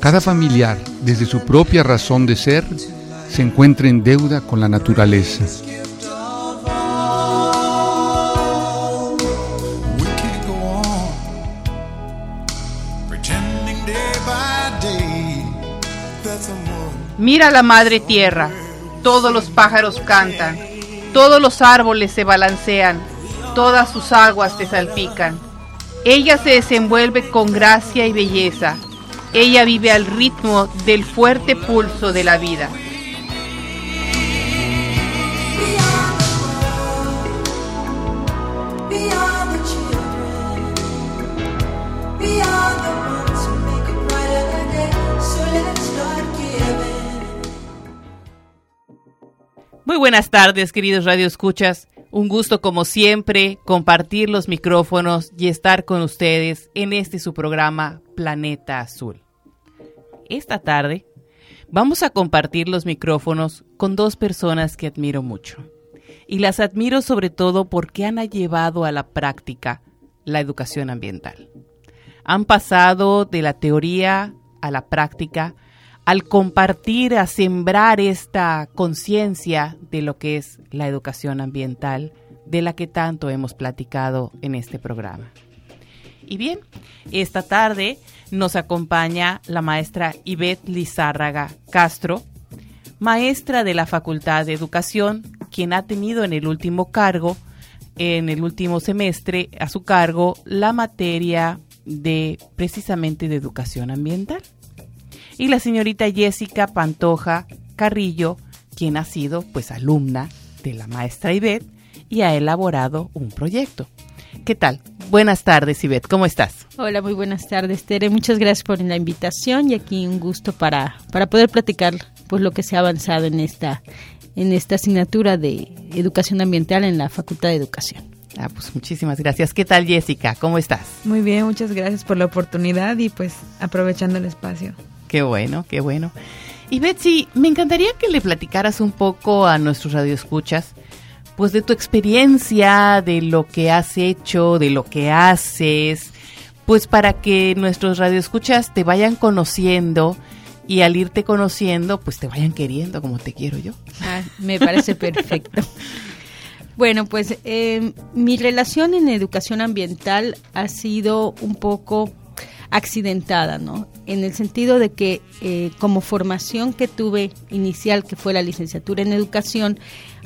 cada familiar, desde su propia razón de ser, se encuentra en deuda con la naturaleza. Mira la madre tierra, todos los pájaros cantan, todos los árboles se balancean, todas sus aguas te salpican. Ella se desenvuelve con gracia y belleza, ella vive al ritmo del fuerte pulso de la vida. Muy buenas tardes, queridos Radio Escuchas. Un gusto, como siempre, compartir los micrófonos y estar con ustedes en este su programa Planeta Azul. Esta tarde vamos a compartir los micrófonos con dos personas que admiro mucho. Y las admiro sobre todo porque han llevado a la práctica la educación ambiental. Han pasado de la teoría a la práctica al compartir, a sembrar esta conciencia de lo que es la educación ambiental, de la que tanto hemos platicado en este programa. Y bien, esta tarde nos acompaña la maestra Ivette Lizárraga Castro, maestra de la Facultad de Educación, quien ha tenido en el último cargo, en el último semestre, a su cargo la materia de precisamente de educación ambiental y la señorita Jessica Pantoja Carrillo, quien ha sido pues alumna de la maestra Ivette y ha elaborado un proyecto. ¿Qué tal? Buenas tardes, Ivette, ¿cómo estás? Hola, muy buenas tardes, Tere. Muchas gracias por la invitación y aquí un gusto para, para poder platicar pues lo que se ha avanzado en esta en esta asignatura de educación ambiental en la Facultad de Educación. Ah, pues muchísimas gracias. ¿Qué tal, Jessica? ¿Cómo estás? Muy bien, muchas gracias por la oportunidad y pues aprovechando el espacio. Qué bueno, qué bueno. Y Betsy, me encantaría que le platicaras un poco a nuestros radioescuchas, pues de tu experiencia, de lo que has hecho, de lo que haces, pues para que nuestros radioescuchas te vayan conociendo y al irte conociendo, pues te vayan queriendo como te quiero yo. Ah, me parece perfecto. Bueno, pues eh, mi relación en educación ambiental ha sido un poco accidentada, ¿no? En el sentido de que eh, como formación que tuve inicial, que fue la licenciatura en educación,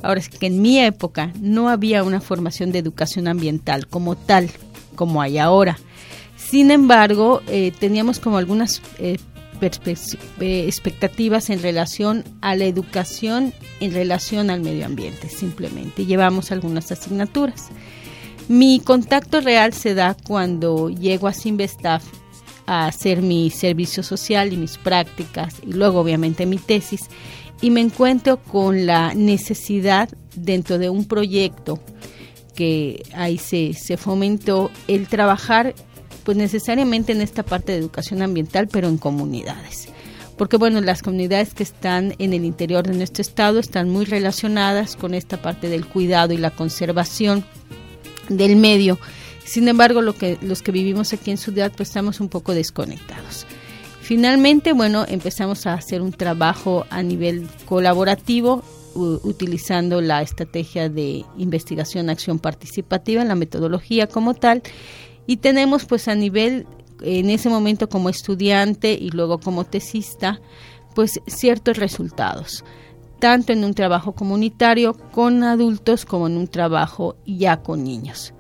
ahora es que en mi época no había una formación de educación ambiental como tal, como hay ahora. Sin embargo, eh, teníamos como algunas eh, expectativas en relación a la educación en relación al medio ambiente, simplemente. Llevamos algunas asignaturas. Mi contacto real se da cuando llego a Simvestaff a hacer mi servicio social y mis prácticas y luego obviamente mi tesis y me encuentro con la necesidad dentro de un proyecto que ahí se, se fomentó el trabajar pues necesariamente en esta parte de educación ambiental pero en comunidades. Porque bueno las comunidades que están en el interior de nuestro estado están muy relacionadas con esta parte del cuidado y la conservación del medio sin embargo, lo que, los que vivimos aquí en Ciudad pues estamos un poco desconectados. Finalmente, bueno, empezamos a hacer un trabajo a nivel colaborativo utilizando la estrategia de investigación acción participativa, la metodología como tal, y tenemos pues a nivel en ese momento como estudiante y luego como tesista, pues ciertos resultados, tanto en un trabajo comunitario con adultos como en un trabajo ya con niños.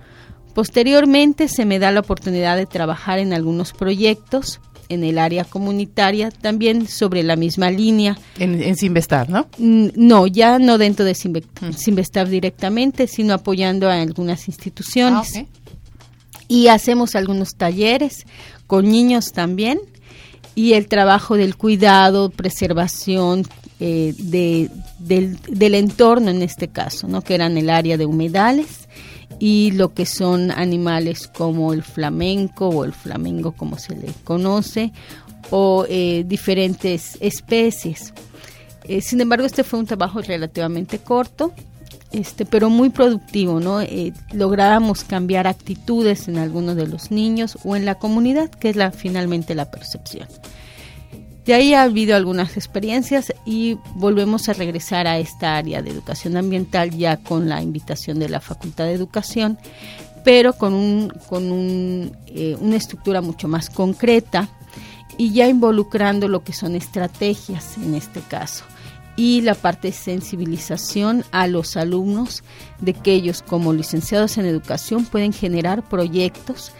Posteriormente se me da la oportunidad de trabajar en algunos proyectos en el área comunitaria, también sobre la misma línea. En, en ¿no? Mm, no, ya no dentro de Sinvestar directamente, sino apoyando a algunas instituciones. Ah, y hacemos algunos talleres con niños también. y el trabajo del cuidado, preservación eh, de, del, del, entorno en este caso, ¿no? que eran el área de humedales y lo que son animales como el flamenco o el flamengo como se le conoce o eh, diferentes especies. Eh, sin embargo, este fue un trabajo relativamente corto, este, pero muy productivo, ¿no? Eh, lográbamos cambiar actitudes en algunos de los niños o en la comunidad, que es la, finalmente la percepción. De ahí ha habido algunas experiencias y volvemos a regresar a esta área de educación ambiental ya con la invitación de la Facultad de Educación, pero con, un, con un, eh, una estructura mucho más concreta y ya involucrando lo que son estrategias en este caso y la parte de sensibilización a los alumnos de que ellos como licenciados en educación pueden generar proyectos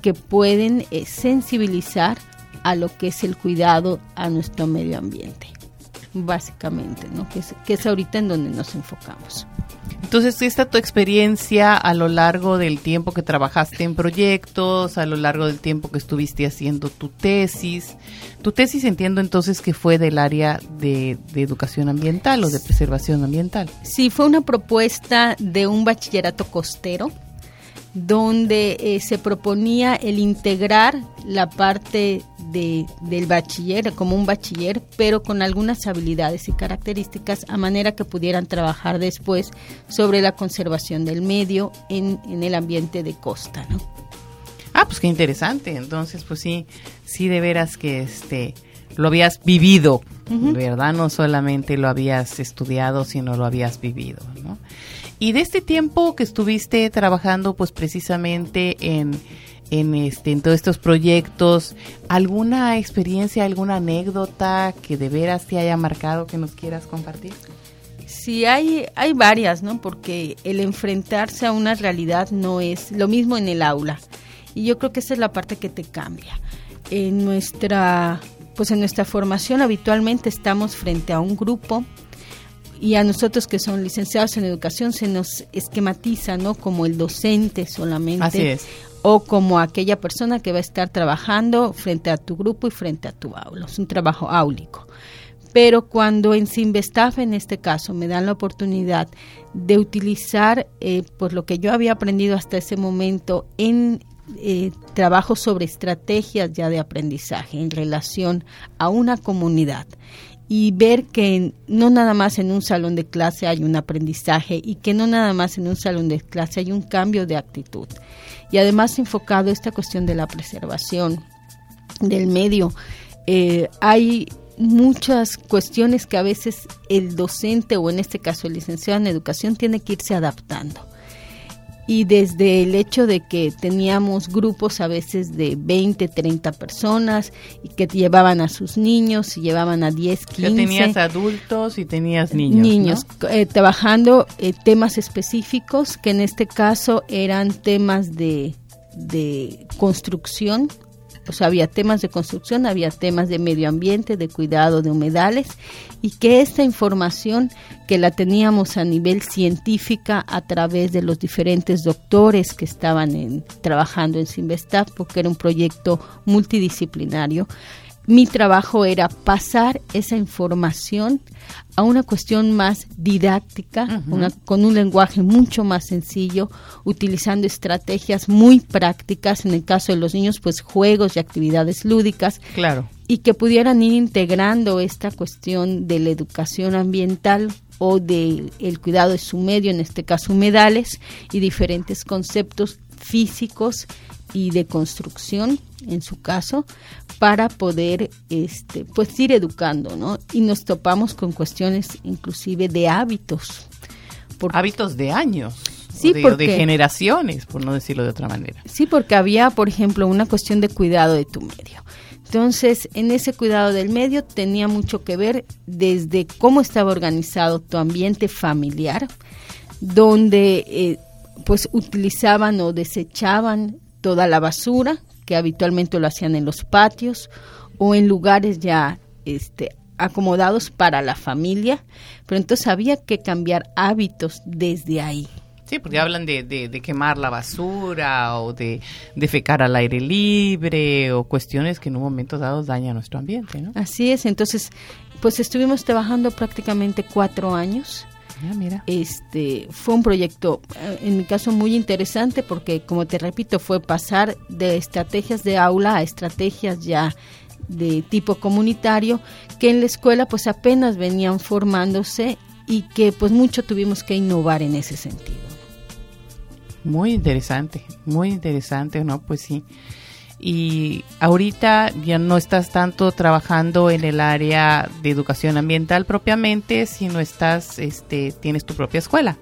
que pueden eh, sensibilizar a lo que es el cuidado a nuestro medio ambiente, básicamente, ¿no? que, es, que es ahorita en donde nos enfocamos. Entonces, esta tu experiencia a lo largo del tiempo que trabajaste en proyectos, a lo largo del tiempo que estuviste haciendo tu tesis. Tu tesis entiendo entonces que fue del área de, de educación ambiental o de preservación ambiental. Sí, fue una propuesta de un bachillerato costero donde eh, se proponía el integrar la parte de, del bachiller como un bachiller, pero con algunas habilidades y características a manera que pudieran trabajar después sobre la conservación del medio en, en el ambiente de costa, ¿no? Ah, pues qué interesante. Entonces, pues sí, sí de veras que este lo habías vivido, ¿verdad? No solamente lo habías estudiado, sino lo habías vivido, ¿no? Y de este tiempo que estuviste trabajando, pues precisamente en, en, este, en todos estos proyectos, ¿alguna experiencia, alguna anécdota que de veras te haya marcado que nos quieras compartir? Sí, hay, hay varias, ¿no? Porque el enfrentarse a una realidad no es lo mismo en el aula. Y yo creo que esa es la parte que te cambia. En nuestra, pues en nuestra formación habitualmente estamos frente a un grupo y a nosotros que son licenciados en educación se nos esquematiza, ¿no? Como el docente solamente. Así es. O como aquella persona que va a estar trabajando frente a tu grupo y frente a tu aula. Es un trabajo áulico. Pero cuando en Sinvestaf, en este caso, me dan la oportunidad de utilizar eh, pues lo que yo había aprendido hasta ese momento en eh, trabajo sobre estrategias ya de aprendizaje en relación a una comunidad y ver que no nada más en un salón de clase hay un aprendizaje y que no nada más en un salón de clase hay un cambio de actitud. Y además enfocado esta cuestión de la preservación del medio. Eh, hay muchas cuestiones que a veces el docente o en este caso el licenciado en educación tiene que irse adaptando y desde el hecho de que teníamos grupos a veces de 20, 30 personas y que llevaban a sus niños y llevaban a 10, 15. Ya tenías adultos y tenías niños. Niños, eh, trabajando eh, temas específicos que en este caso eran temas de, de construcción, o sea, había temas de construcción, había temas de medio ambiente, de cuidado de humedales, y que esta información que la teníamos a nivel científica a través de los diferentes doctores que estaban trabajando en Sinvestap, porque era un proyecto multidisciplinario, mi trabajo era pasar esa información a una cuestión más didáctica, con un lenguaje mucho más sencillo, utilizando estrategias muy prácticas, en el caso de los niños, pues juegos y actividades lúdicas. Claro. Y que pudieran ir integrando esta cuestión de la educación ambiental o del el cuidado de su medio, en este caso humedales, y diferentes conceptos físicos y de construcción en su caso para poder este pues ir educando no y nos topamos con cuestiones inclusive de hábitos. Hábitos de años sí de, de generaciones por no decirlo de otra manera. Sí porque había por ejemplo una cuestión de cuidado de tu medio. Entonces, en ese cuidado del medio tenía mucho que ver desde cómo estaba organizado tu ambiente familiar, donde eh, pues utilizaban o desechaban toda la basura, que habitualmente lo hacían en los patios o en lugares ya este, acomodados para la familia, pero entonces había que cambiar hábitos desde ahí. Sí, porque hablan de, de, quemar la basura o de defecar al aire libre o cuestiones que en un momento dado dañan nuestro ambiente, ¿no? Así es, entonces, pues estuvimos trabajando prácticamente cuatro años. Ah, mira. Este fue un proyecto, eh, en mi caso, muy interesante porque, como te repito, fue pasar de estrategias de aula a estrategias ya de tipo comunitario que en la escuela pues apenas venían formándose y que pues mucho tuvimos que innovar en ese sentido. Muy interesante, muy interesante, ¿no? Pues sí. Y ahorita ya no estás tanto trabajando en el área de educación ambiental propiamente, sino estás, este, tienes tu propia escuela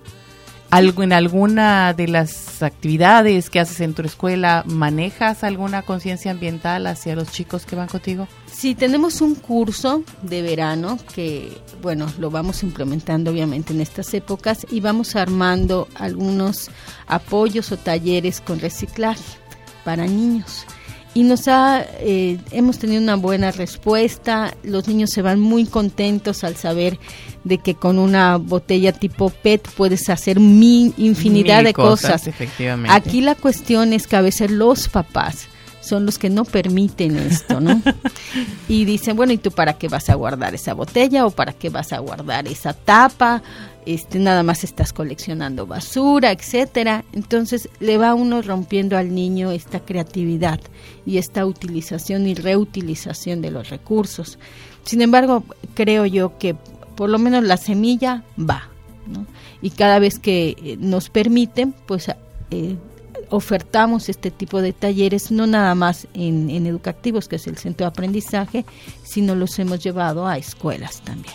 algo en alguna de las actividades que haces en tu escuela manejas alguna conciencia ambiental hacia los chicos que van contigo? Sí, tenemos un curso de verano que, bueno, lo vamos implementando obviamente en estas épocas y vamos armando algunos apoyos o talleres con reciclaje para niños y nos ha eh, hemos tenido una buena respuesta los niños se van muy contentos al saber de que con una botella tipo PET puedes hacer mi infinidad de cosas, Efectivamente. aquí la cuestión es que a veces los papás son los que no permiten esto, ¿no? y dicen, bueno, ¿y tú para qué vas a guardar esa botella o para qué vas a guardar esa tapa? Este, nada más estás coleccionando basura, etcétera. Entonces le va uno rompiendo al niño esta creatividad y esta utilización y reutilización de los recursos. Sin embargo, creo yo que por lo menos la semilla va, ¿no? Y cada vez que eh, nos permiten, pues eh, ofertamos este tipo de talleres, no nada más en, en educativos, que es el centro de aprendizaje, sino los hemos llevado a escuelas también.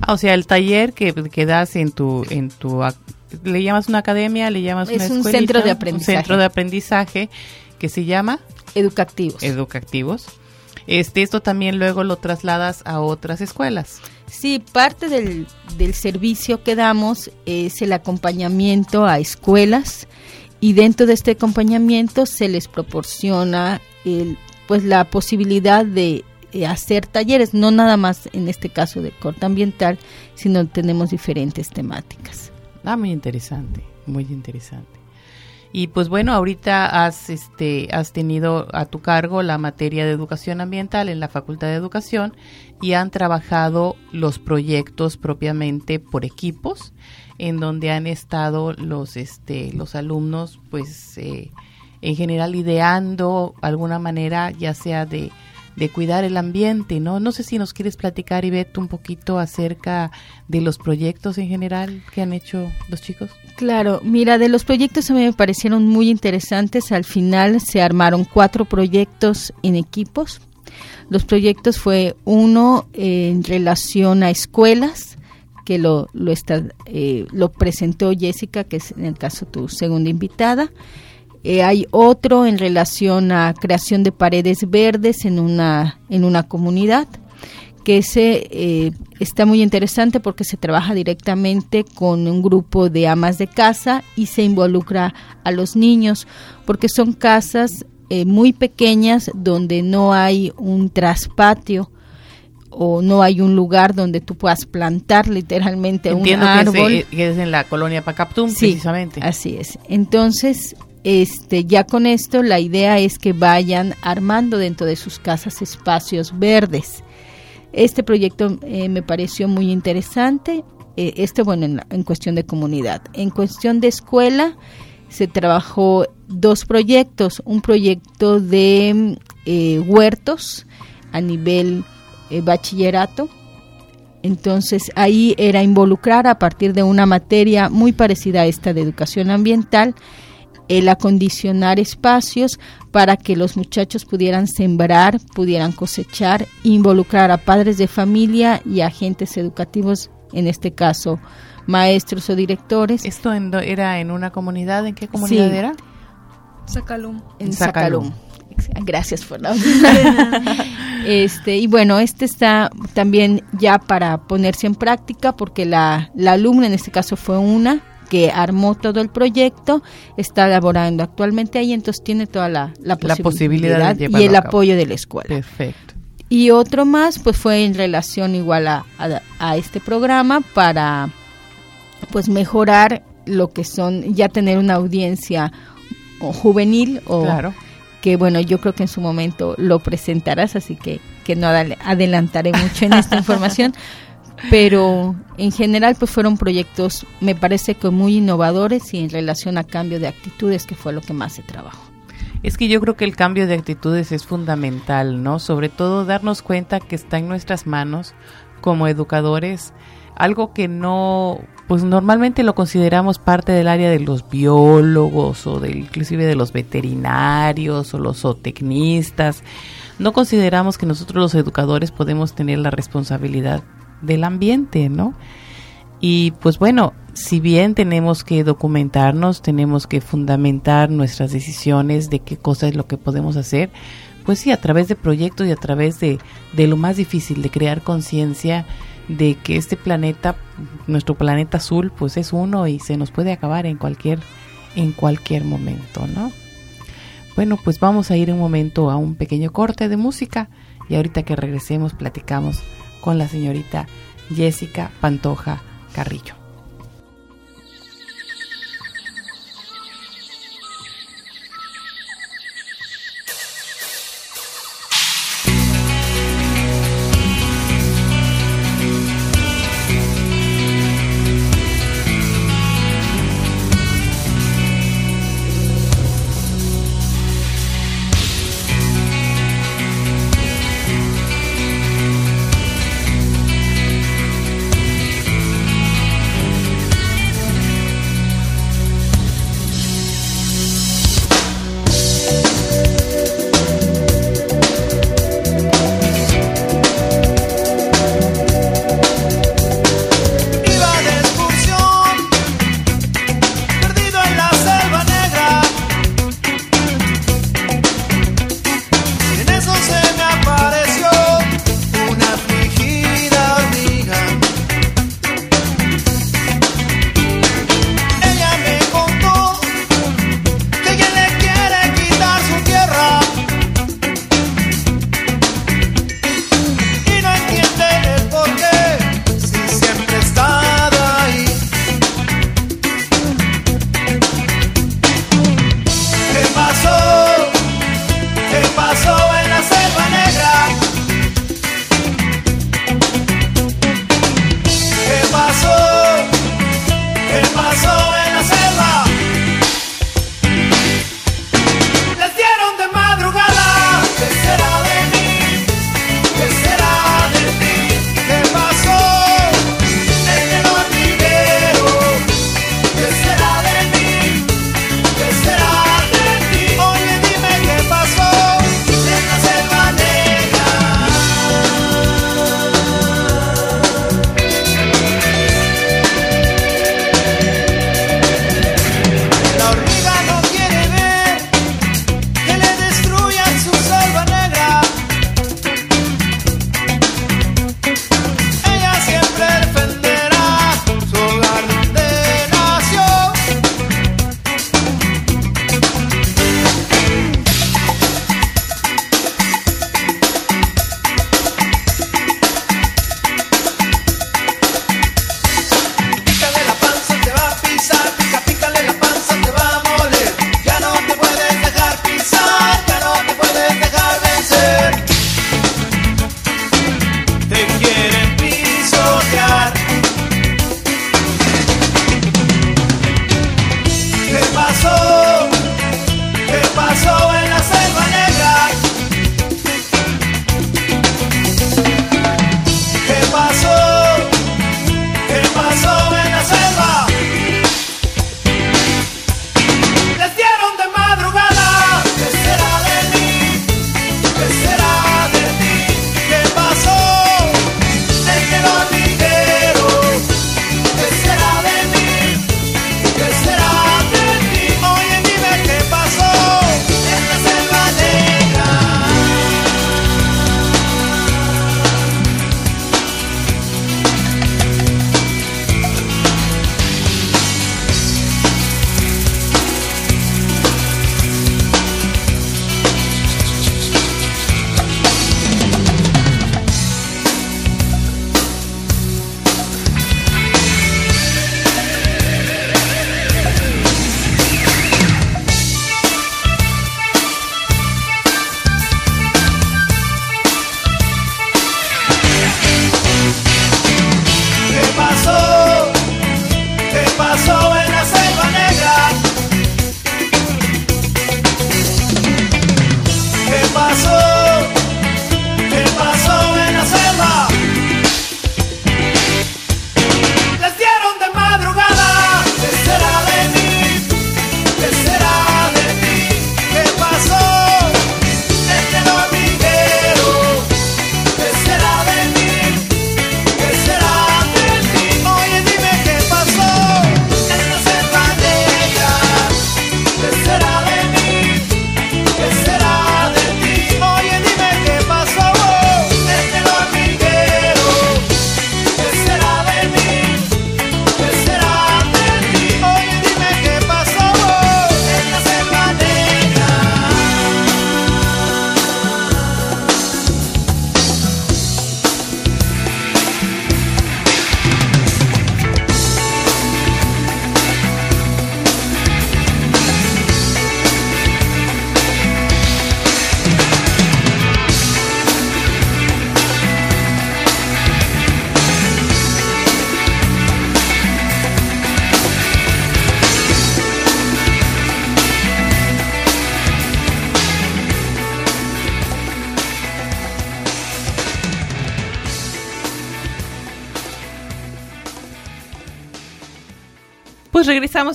Ah, o sea, el taller que, que das en tu, en tu, ¿le llamas una academia? ¿Le llamas es un centro de aprendizaje. Un centro de aprendizaje que se llama Educativos. Educativos. Este, esto también luego lo trasladas a otras escuelas. Sí, parte del, del servicio que damos es el acompañamiento a escuelas y dentro de este acompañamiento se les proporciona el, pues la posibilidad de hacer talleres, no nada más en este caso de corte ambiental, sino tenemos diferentes temáticas. Ah, muy interesante, muy interesante. Y pues bueno, ahorita has este has tenido a tu cargo la materia de educación ambiental en la Facultad de Educación y han trabajado los proyectos propiamente por equipos en donde han estado los este los alumnos pues eh, en general ideando alguna manera ya sea de de cuidar el ambiente, ¿no? No sé si nos quieres platicar, Ivette, un poquito acerca de los proyectos en general que han hecho los chicos. Claro, mira, de los proyectos a mí me parecieron muy interesantes. Al final se armaron cuatro proyectos en equipos. Los proyectos fue uno en relación a escuelas, que lo, lo, está, eh, lo presentó Jessica, que es en el caso tu segunda invitada. Eh, hay otro en relación a creación de paredes verdes en una, en una comunidad, que ese eh, está muy interesante porque se trabaja directamente con un grupo de amas de casa y se involucra a los niños, porque son casas eh, muy pequeñas donde no hay un traspatio o no hay un lugar donde tú puedas plantar literalmente un árbol. Que que es en la colonia Pacaptum, precisamente. Así es. Entonces, este, ya con esto la idea es que vayan armando dentro de sus casas espacios verdes. Este proyecto eh, me pareció muy interesante, este bueno en, cuestión de comunidad. En cuestión de escuela se trabajó dos proyectos, un proyecto de eh, huertos a nivel bachillerato, entonces ahí era involucrar a partir de una materia muy parecida a esta de educación ambiental, el acondicionar espacios para que los muchachos pudieran sembrar, pudieran cosechar, involucrar a padres de familia y agentes educativos, en este caso maestros o directores. ¿Esto era en una comunidad? ¿En qué comunidad era? Sacalum. En Sacalum. Gracias por la este Y bueno, este está también ya para ponerse en práctica porque la, la alumna, en este caso fue una, que armó todo el proyecto, está laborando actualmente ahí, entonces tiene toda la, la, posibilidad, y el apoyo de la escuela. Perfecto. Y otro más, pues fue en relación igual a, a, este programa para pues mejorar lo que son ya tener una audiencia juvenil o que bueno, yo creo que en su momento lo presentarás, así que, que no adelantaré mucho en esta información, pero en general pues fueron proyectos, me parece que muy innovadores y en relación a cambio de actitudes, que fue lo que más se trabajó. Es que yo creo que el cambio de actitudes es fundamental, ¿no? Sobre todo darnos cuenta que está en nuestras manos como educadores algo que no, pues normalmente lo consideramos parte del área de los biólogos o de, inclusive de los veterinarios o los zootecnistas. No consideramos que nosotros los educadores podemos tener la responsabilidad del ambiente, ¿no? Y pues bueno, si bien tenemos que documentarnos, tenemos que fundamentar nuestras decisiones de qué cosa es lo que podemos hacer, pues sí, a través de proyectos y a través de, de lo más difícil, de crear conciencia de que este planeta, nuestro planeta azul, pues es uno y se nos puede acabar en cualquier, en cualquier momento, ¿no? Bueno, pues vamos a ir un momento a un pequeño corte de música y ahorita que regresemos platicamos con la señorita Jessica Pantoja Carrillo.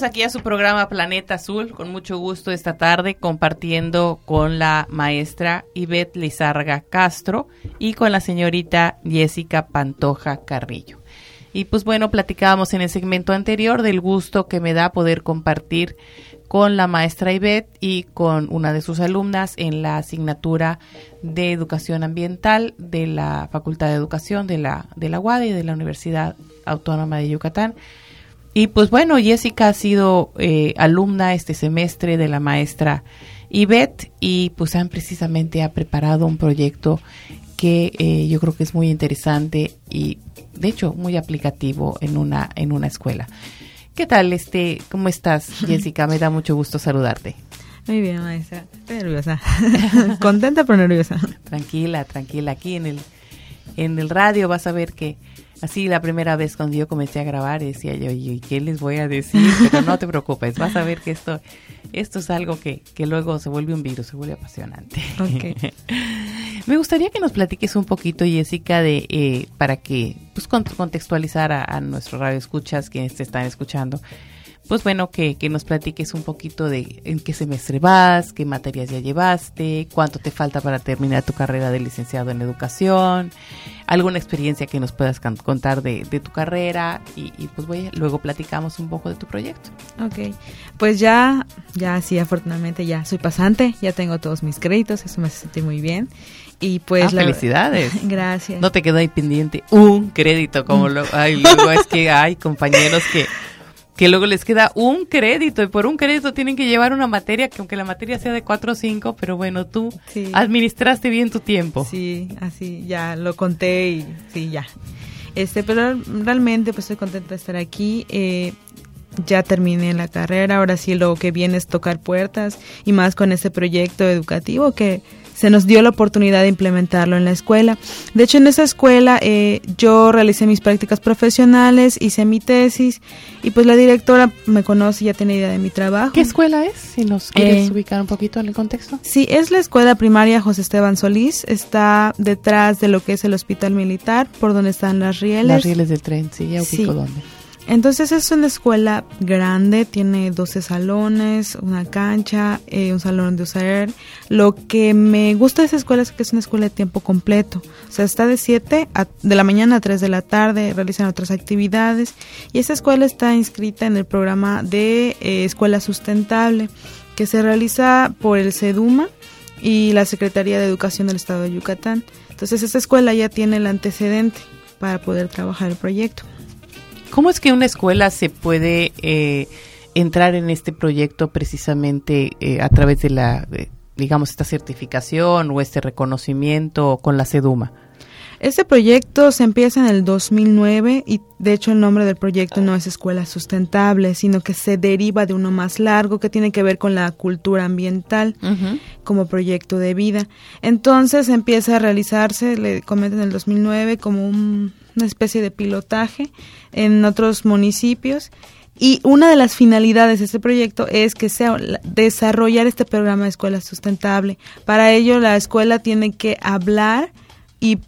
Aquí a su programa Planeta Azul con mucho gusto esta tarde compartiendo con la maestra Ivette Lizarga Castro y con la señorita Jessica Pantoja Carrillo. Y pues bueno, platicábamos en el segmento anterior del gusto que me da poder compartir con la maestra Ivette y con una de sus alumnas en la asignatura de Educación Ambiental de la Facultad de Educación de la, de la y de la Universidad Autónoma de Yucatán. Y pues bueno, Jessica ha sido eh, alumna este semestre de la maestra Ivette y pues han precisamente ha preparado un proyecto que eh, yo creo que es muy interesante y de hecho muy aplicativo en una en una escuela. ¿Qué tal este cómo estás, Jessica? Me da mucho gusto saludarte. Muy bien, maestra. Estoy nerviosa. Contenta pero nerviosa. Tranquila, tranquila. Aquí en el en el radio vas a ver que Así la primera vez cuando yo comencé a grabar decía yo, ¿y qué les voy a decir? Pero no te preocupes, vas a ver que esto, esto es algo que, que luego se vuelve un virus, se vuelve apasionante. Me gustaría que nos platiques un poquito, Jessica, de eh, para que pues contextualizar a, a nuestros radioescuchas quienes te están escuchando pues bueno, que, que, nos platiques un poquito de en qué semestre vas, qué materias ya llevaste, cuánto te falta para terminar tu carrera de licenciado en educación, alguna experiencia que nos puedas contar de, de tu carrera y, y, pues voy, luego platicamos un poco de tu proyecto. Ok, pues ya, ya sí, afortunadamente ya soy pasante, ya tengo todos mis créditos, eso me hace sentir muy bien. Y pues ah, felicidades. Gracias. No te quedó ahí pendiente un crédito como lo, ay, luego es que hay compañeros que que luego les queda un crédito y por un crédito tienen que llevar una materia que aunque la materia sea de 4 o 5, pero bueno, tú administraste bien tu tiempo. Sí, así ya lo conté y sí, ya. Este, pero realmente pues estoy contenta de estar aquí. Eh, ya terminé la carrera, ahora sí lo que viene es tocar puertas y más con este proyecto educativo que se nos dio la oportunidad de implementarlo en la escuela. De hecho, en esa escuela eh, yo realicé mis prácticas profesionales, hice mi tesis y pues la directora me conoce, ya tiene idea de mi trabajo. ¿Qué escuela es? Si nos quieres eh, ubicar un poquito en el contexto. Sí, es la escuela primaria José Esteban Solís, está detrás de lo que es el hospital militar, por donde están las rieles. Las rieles del tren, sí, ya ubico dónde. Entonces es una escuela grande, tiene 12 salones, una cancha, eh, un salón de usar. Lo que me gusta de esa escuela es que es una escuela de tiempo completo. O sea, está de 7 de la mañana a 3 de la tarde, realizan otras actividades. Y esta escuela está inscrita en el programa de eh, Escuela Sustentable que se realiza por el CEDUMA y la Secretaría de Educación del Estado de Yucatán. Entonces esta escuela ya tiene el antecedente para poder trabajar el proyecto. ¿Cómo es que una escuela se puede eh, entrar en este proyecto precisamente eh, a través de la, digamos, esta certificación o este reconocimiento con la CEDUMA? Este proyecto se empieza en el 2009 y de hecho el nombre del proyecto no es Escuela Sustentable, sino que se deriva de uno más largo que tiene que ver con la cultura ambiental como proyecto de vida. Entonces empieza a realizarse, le comento en el 2009, como un una especie de pilotaje en otros municipios y una de las finalidades de este proyecto es que sea desarrollar este programa de escuela sustentable. Para ello la escuela tiene que hablar y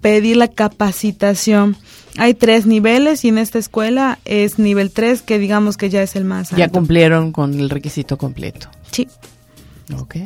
pedir la capacitación. Hay tres niveles y en esta escuela es nivel 3 que digamos que ya es el más alto. Ya cumplieron con el requisito completo. Sí. Ok.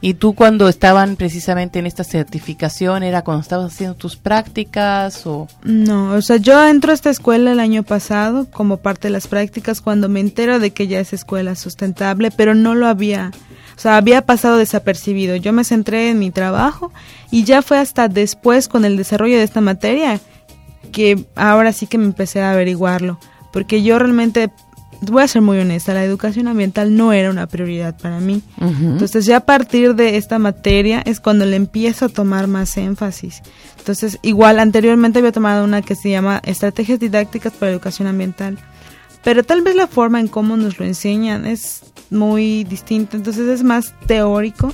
¿Y tú cuando estaban precisamente en esta certificación era cuando estabas haciendo tus prácticas o...? No, o sea, yo entro a esta escuela el año pasado como parte de las prácticas cuando me entero de que ya es escuela sustentable, pero no lo había, o sea, había pasado desapercibido. Yo me centré en mi trabajo y ya fue hasta después con el desarrollo de esta materia que ahora sí que me empecé a averiguarlo, porque yo realmente voy a ser muy honesta, la educación ambiental no era una prioridad para mí. Entonces ya a partir de esta materia es cuando le empiezo a tomar más énfasis. Entonces igual anteriormente había tomado una que se llama Estrategias Didácticas para Educación Ambiental, pero tal vez la forma en cómo nos lo enseñan es muy distinta, entonces es más teórico.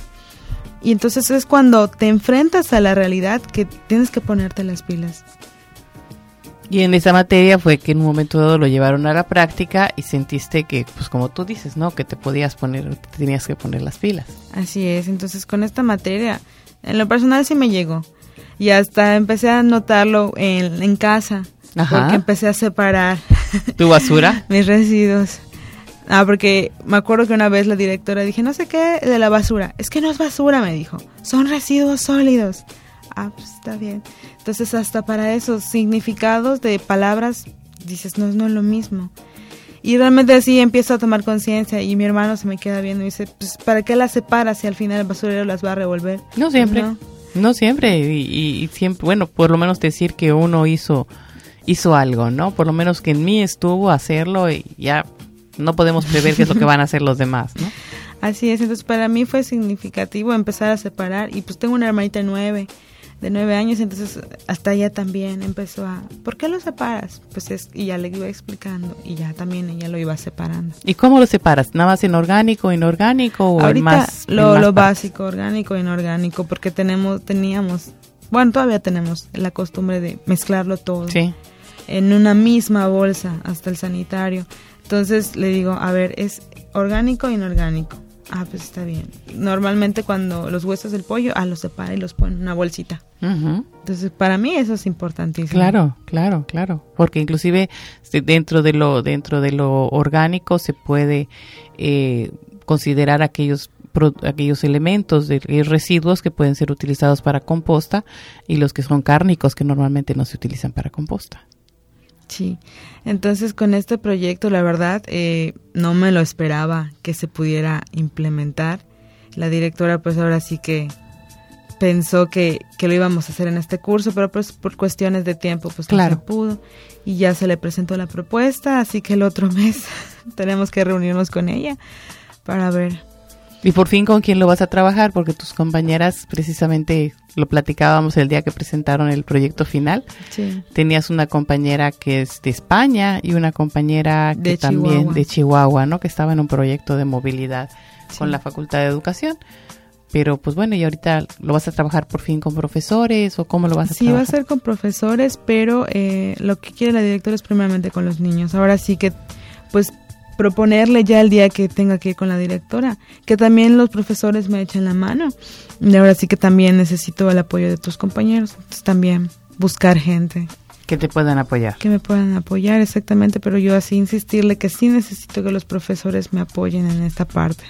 Y entonces es cuando te enfrentas a la realidad que tienes que ponerte las pilas. Y en esa materia fue que en un momento dado lo llevaron a la práctica y sentiste que, pues como tú dices, ¿no? Que te podías poner, te tenías que poner las pilas. Así es, entonces con esta materia, en lo personal sí me llegó. Y hasta empecé a notarlo en, en casa, Ajá. porque empecé a separar ¿Tu basura? Mis residuos. Ah, porque me acuerdo que una vez la directora dije, no sé qué, de la basura. Es que no es basura, me dijo. Son residuos sólidos. Ah, pues está bien. Entonces, hasta para esos significados de palabras, dices, no, no es lo mismo. Y realmente así empiezo a tomar conciencia y mi hermano se me queda viendo y dice, pues, ¿para qué las separas si al final el basurero las va a revolver? No siempre. No, siempre. Y, y, siempre, bueno, por lo menos decir que uno hizo, hizo algo, ¿no? Por lo menos que en mí estuvo hacerlo y ya no podemos prever qué es lo que van a hacer los demás, ¿no? Así es, entonces para mí fue significativo empezar a separar y pues tengo una hermanita nueve, de nueve años, entonces hasta ella también empezó a, ¿por qué lo separas? Pues es, y ya le iba explicando y ya también ella lo iba separando. ¿Y cómo lo separas? ¿Nada más en orgánico, inorgánico o Ahorita más? Lo, lo básico, orgánico, inorgánico, porque tenemos, teníamos, bueno, todavía tenemos la costumbre de mezclarlo todo. Sí. En una misma bolsa hasta el sanitario. Entonces le digo, a ver, es orgánico inorgánico. Ah, pues está bien. Normalmente cuando los huesos del pollo, ah, los separa y los pone en una bolsita. Entonces, para mí eso es importantísimo. Claro, claro, claro. Porque inclusive dentro de lo, dentro de lo orgánico se puede eh, considerar aquellos aquellos elementos de residuos que pueden ser utilizados para composta y los que son cárnicos que normalmente no se utilizan para composta. Sí, entonces con este proyecto la verdad eh, no me lo esperaba que se pudiera implementar. La directora pues ahora sí que pensó que, que lo íbamos a hacer en este curso, pero pues por cuestiones de tiempo pues no se pudo. Y ya se le presentó la propuesta, así que el otro mes tenemos que reunirnos con ella para ver y por fin con quién lo vas a trabajar, porque tus compañeras, precisamente lo platicábamos el día que presentaron el proyecto final. Sí. Tenías una compañera que es de España y una compañera que también de Chihuahua, ¿no? Que estaba en un proyecto de movilidad con la Facultad de Educación. Pero pues bueno, y ahorita lo vas a trabajar por fin con profesores o cómo lo vas a sí, trabajar. Sí, va a ser con profesores, pero eh, lo que quiere la directora es primeramente con los niños. Ahora sí que pues proponerle ya el día que tenga que ir con la directora, que también los profesores me echen la mano. Y ahora sí que también necesito el apoyo de tus compañeros, entonces también buscar gente. Que te puedan apoyar. Que me puedan apoyar, exactamente, pero yo así insistirle que sí necesito que los profesores me apoyen en esta parte.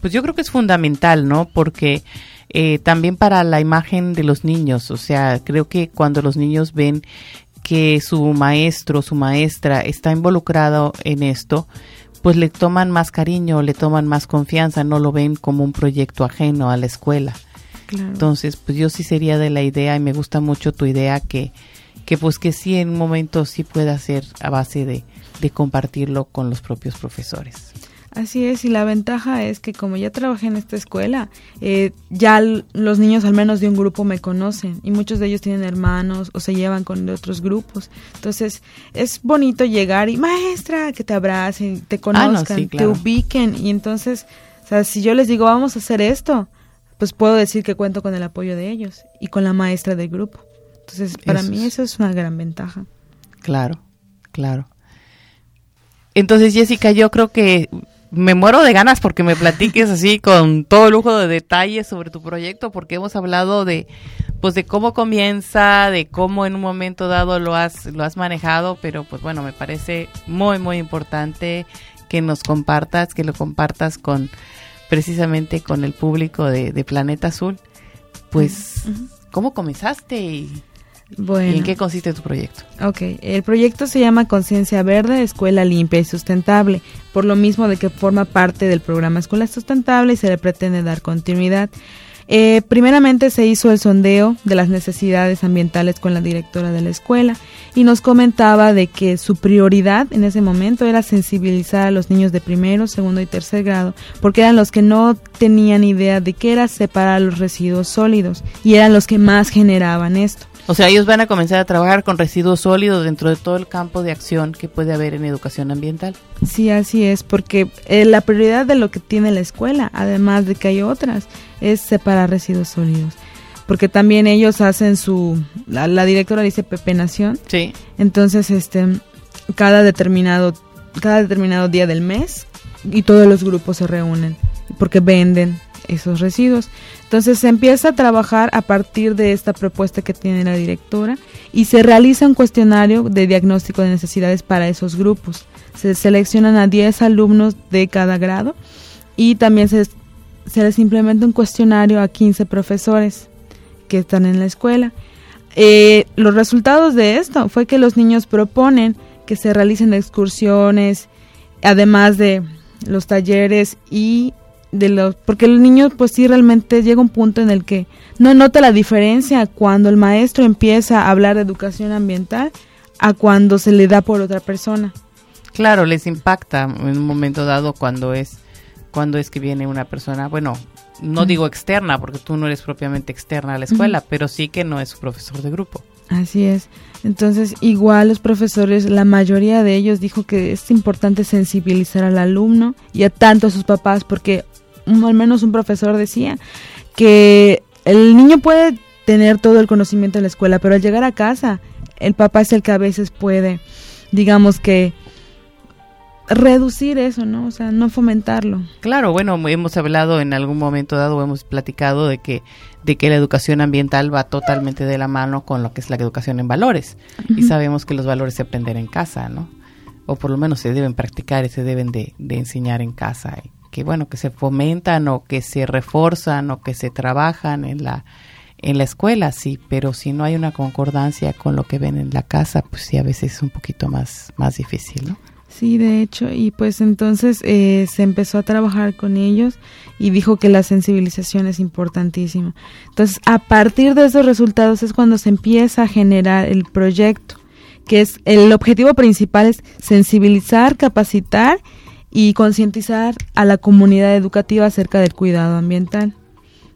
Pues yo creo que es fundamental, ¿no? Porque eh, también para la imagen de los niños, o sea, creo que cuando los niños ven que su maestro, su maestra está involucrado en esto, pues le toman más cariño, le toman más confianza, no lo ven como un proyecto ajeno a la escuela. Entonces, pues yo sí sería de la idea y me gusta mucho tu idea que, que pues que sí en un momento sí pueda ser a base de, de compartirlo con los propios profesores. Así es, y la ventaja es que como ya trabajé en esta escuela, eh, ya los niños al menos de un grupo me conocen y muchos de ellos tienen hermanos o se llevan con otros grupos. Entonces es bonito llegar y maestra, que te abracen, te ah, conozcan, te ubiquen y entonces, o sea, si yo les digo vamos a hacer esto, pues puedo decir que cuento con el apoyo de ellos y con la maestra del grupo. Entonces para mí eso es una gran ventaja. Claro, claro. Entonces, Jessica, yo creo que me muero de ganas porque me platiques así con todo lujo de detalles sobre tu proyecto porque hemos hablado de pues de cómo comienza, de cómo en un momento dado lo has lo has manejado, pero pues bueno, me parece muy muy importante que nos compartas, que lo compartas con precisamente con el público de, Planeta Azul. Pues, ¿cómo comenzaste? Y, bueno. ¿Y en qué consiste tu proyecto? Ok, el proyecto se llama Conciencia Verde, Escuela Limpia y Sustentable, por lo mismo de que forma parte del programa Escuela Sustentable y se le pretende dar continuidad. Eh, primeramente se hizo el sondeo de las necesidades ambientales con la directora de la escuela y nos comentaba de que su prioridad en ese momento era sensibilizar a los niños de primero, segundo y tercer grado, porque eran los que no tenían idea de qué era separar los residuos sólidos y eran los que más generaban esto. O sea, ellos van a comenzar a trabajar con residuos sólidos dentro de todo el campo de acción que puede haber en educación ambiental. Sí, así es, porque eh, la prioridad de lo que tiene la escuela, además de que hay otras, es separar residuos sólidos. Porque también ellos hacen su, la, directora dice pepenación. Sí. Entonces, este, cada determinado, cada determinado día del mes y todos los grupos se reúnen porque venden esos residuos. Entonces se empieza a trabajar a partir de esta propuesta que tiene la directora y se realiza un cuestionario de diagnóstico de necesidades para esos grupos. Se seleccionan a 10 alumnos de cada grado y también se, se les implementa un cuestionario a 15 profesores que están en la escuela. Eh, los resultados de esto fue que los niños proponen que se realicen excursiones, además de los talleres y de los porque el niño pues sí realmente llega un punto en el que no nota la diferencia cuando el maestro empieza a hablar de educación ambiental a cuando se le da por otra persona. Claro, les impacta en un momento dado cuando es cuando es que viene una persona, bueno, no digo externa porque tú no eres propiamente externa a la escuela, pero sí que no es profesor de grupo. Así es. Entonces, igual los profesores, la mayoría de ellos dijo que es importante sensibilizar al alumno y a tanto a sus papás, porque al menos un profesor decía que el niño puede tener todo el conocimiento en la escuela, pero al llegar a casa, el papá es el que a veces puede, digamos que, reducir eso, ¿no? O sea, no fomentarlo. Claro, bueno, hemos hablado en algún momento dado, hemos platicado de que de que la educación ambiental va totalmente de la mano con lo que es la educación en valores. Y sabemos que los valores se aprenden en casa, ¿no? O por lo menos se deben practicar y se deben de, de enseñar en casa. Y que bueno, que se fomentan o que se refuerzan o que se trabajan en la, en la escuela, sí, pero si no hay una concordancia con lo que ven en la casa, pues sí, a veces es un poquito más, más difícil, ¿no? Sí, de hecho, y pues entonces eh, se empezó a trabajar con ellos y dijo que la sensibilización es importantísima. Entonces, a partir de esos resultados es cuando se empieza a generar el proyecto, que es el objetivo principal es sensibilizar, capacitar y concientizar a la comunidad educativa acerca del cuidado ambiental.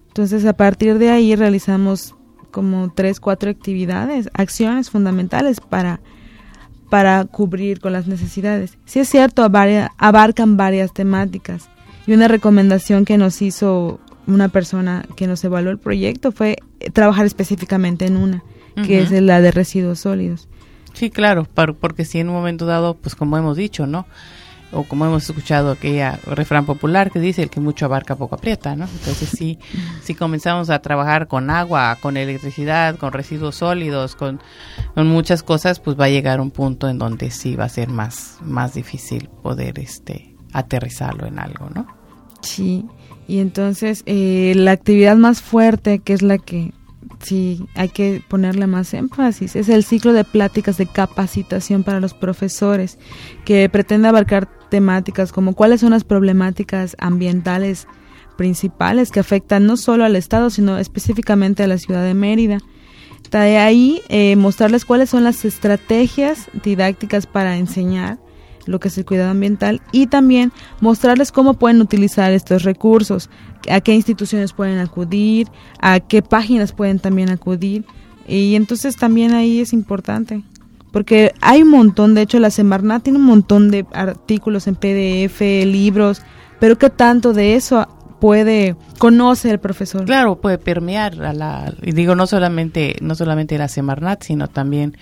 Entonces, a partir de ahí realizamos como tres, cuatro actividades, acciones fundamentales para para cubrir con las necesidades. Sí es cierto, abarcan varias temáticas. Y una recomendación que nos hizo una persona que nos evaluó el proyecto fue eh, trabajar específicamente en una, que es la de residuos sólidos. Sí, claro, porque si en un momento dado, pues como hemos dicho, ¿no? O como hemos escuchado aquella refrán popular que dice el que mucho abarca poco aprieta, ¿no? Entonces sí, si comenzamos a trabajar con agua, con electricidad, con residuos sólidos, con, muchas cosas, pues va a llegar un punto en donde sí va a ser más, más difícil poder este aterrizarlo en algo, ¿no? Sí, y entonces eh, la actividad más fuerte, que es la que sí hay que ponerle más énfasis. Es el ciclo de pláticas de capacitación para los profesores que pretende abarcar temáticas como cuáles son las problemáticas ambientales principales que afectan no solo al Estado, sino específicamente a la ciudad de Mérida. De ahí eh, mostrarles cuáles son las estrategias didácticas para enseñar lo que es el cuidado ambiental y también mostrarles cómo pueden utilizar estos recursos, a qué instituciones pueden acudir, a qué páginas pueden también acudir. Y entonces también ahí es importante, porque hay un montón, de hecho la Semarnat tiene un montón de artículos en PDF, libros, pero ¿qué tanto de eso puede conocer el profesor? Claro, puede permear a la, y digo no solamente, no solamente la Semarnat, sino también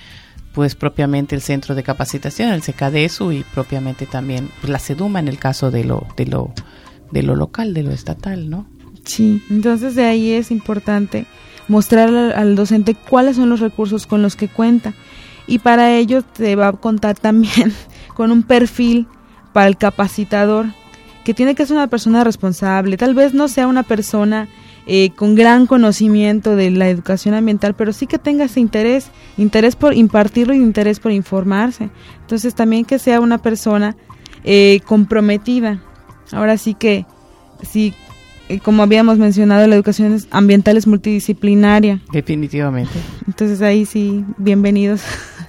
pues propiamente el centro de capacitación, el CKDSU y propiamente también la CEDUMA en el caso de lo, de lo de lo local, de lo estatal, ¿no? Sí, entonces de ahí es importante mostrar al, docente cuáles son los recursos con los que cuenta y para ello te va a contar también con un perfil para el capacitador que tiene que ser una persona responsable, tal vez no sea una persona eh, con gran conocimiento de la educación ambiental, pero sí que tenga ese interés, interés por impartirlo y interés por informarse. Entonces también que sea una persona eh, comprometida Ahora sí que, sí, eh, como habíamos mencionado, la educación ambiental es multidisciplinaria. Definitivamente. Entonces ahí sí, bienvenidos.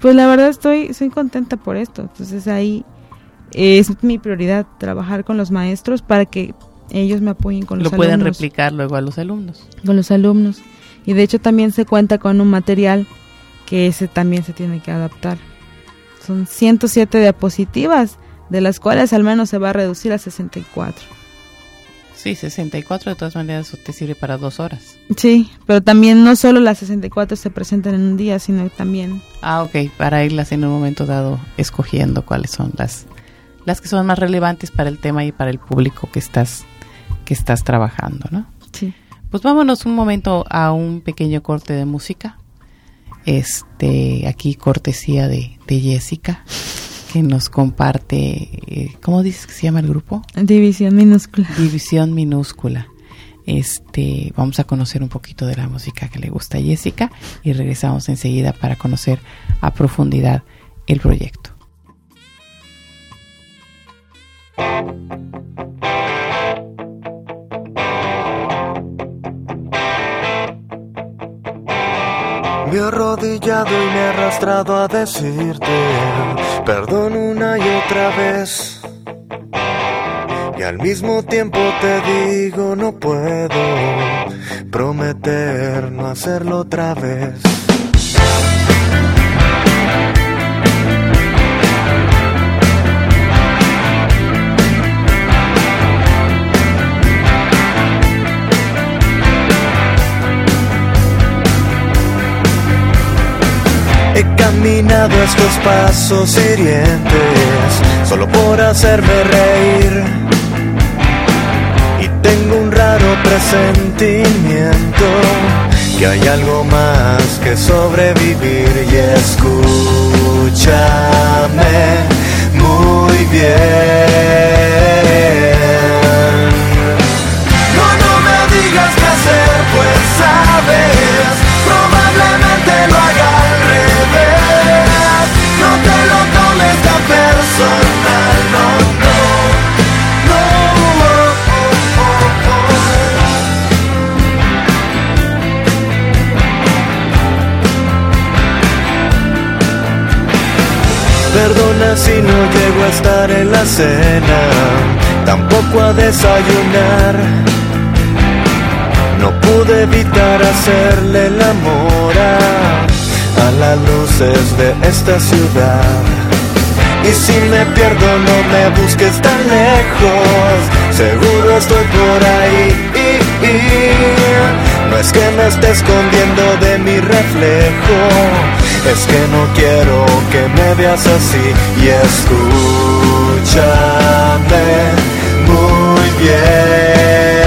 pues la verdad estoy, estoy contenta por esto. Entonces ahí es mi prioridad trabajar con los maestros para que ellos me apoyen con los alumnos. Lo pueden replicar luego a los alumnos. Con los alumnos. Y de hecho también se cuenta con un material que ese también se tiene que adaptar. Son 107 diapositivas de las cuales al menos se va a reducir a 64. Sí, 64 de todas maneras te sirve para dos horas. Sí, pero también no solo las 64 se presentan en un día, sino también... Ah, ok, para irlas en un momento dado escogiendo cuáles son las, las que son más relevantes para el tema y para el público que estás que estás trabajando, ¿no? Sí. Pues vámonos un momento a un pequeño corte de música. Este, aquí cortesía de, de Jessica, que nos comparte, eh, ¿cómo dices que se llama el grupo? División minúscula. División minúscula. Este, vamos a conocer un poquito de la música que le gusta a Jessica y regresamos enseguida para conocer a profundidad el proyecto. Me he arrodillado y me he arrastrado a decirte perdón una y otra vez. Y al mismo tiempo te digo no puedo prometer no hacerlo otra vez. Caminado estos pasos hirientes solo por hacerme reír. Y tengo un raro presentimiento que hay algo más que sobrevivir y escúchame muy bien. No, no me digas qué hacer, pues sabes, a estar en la cena, tampoco a desayunar. No pude evitar hacerle el amor a, a las luces de esta ciudad. Y si me pierdo no me busques tan lejos, seguro estoy por ahí. No es que me esté escondiendo de mi reflejo, es que no quiero que me veas así y escúchame muy bien.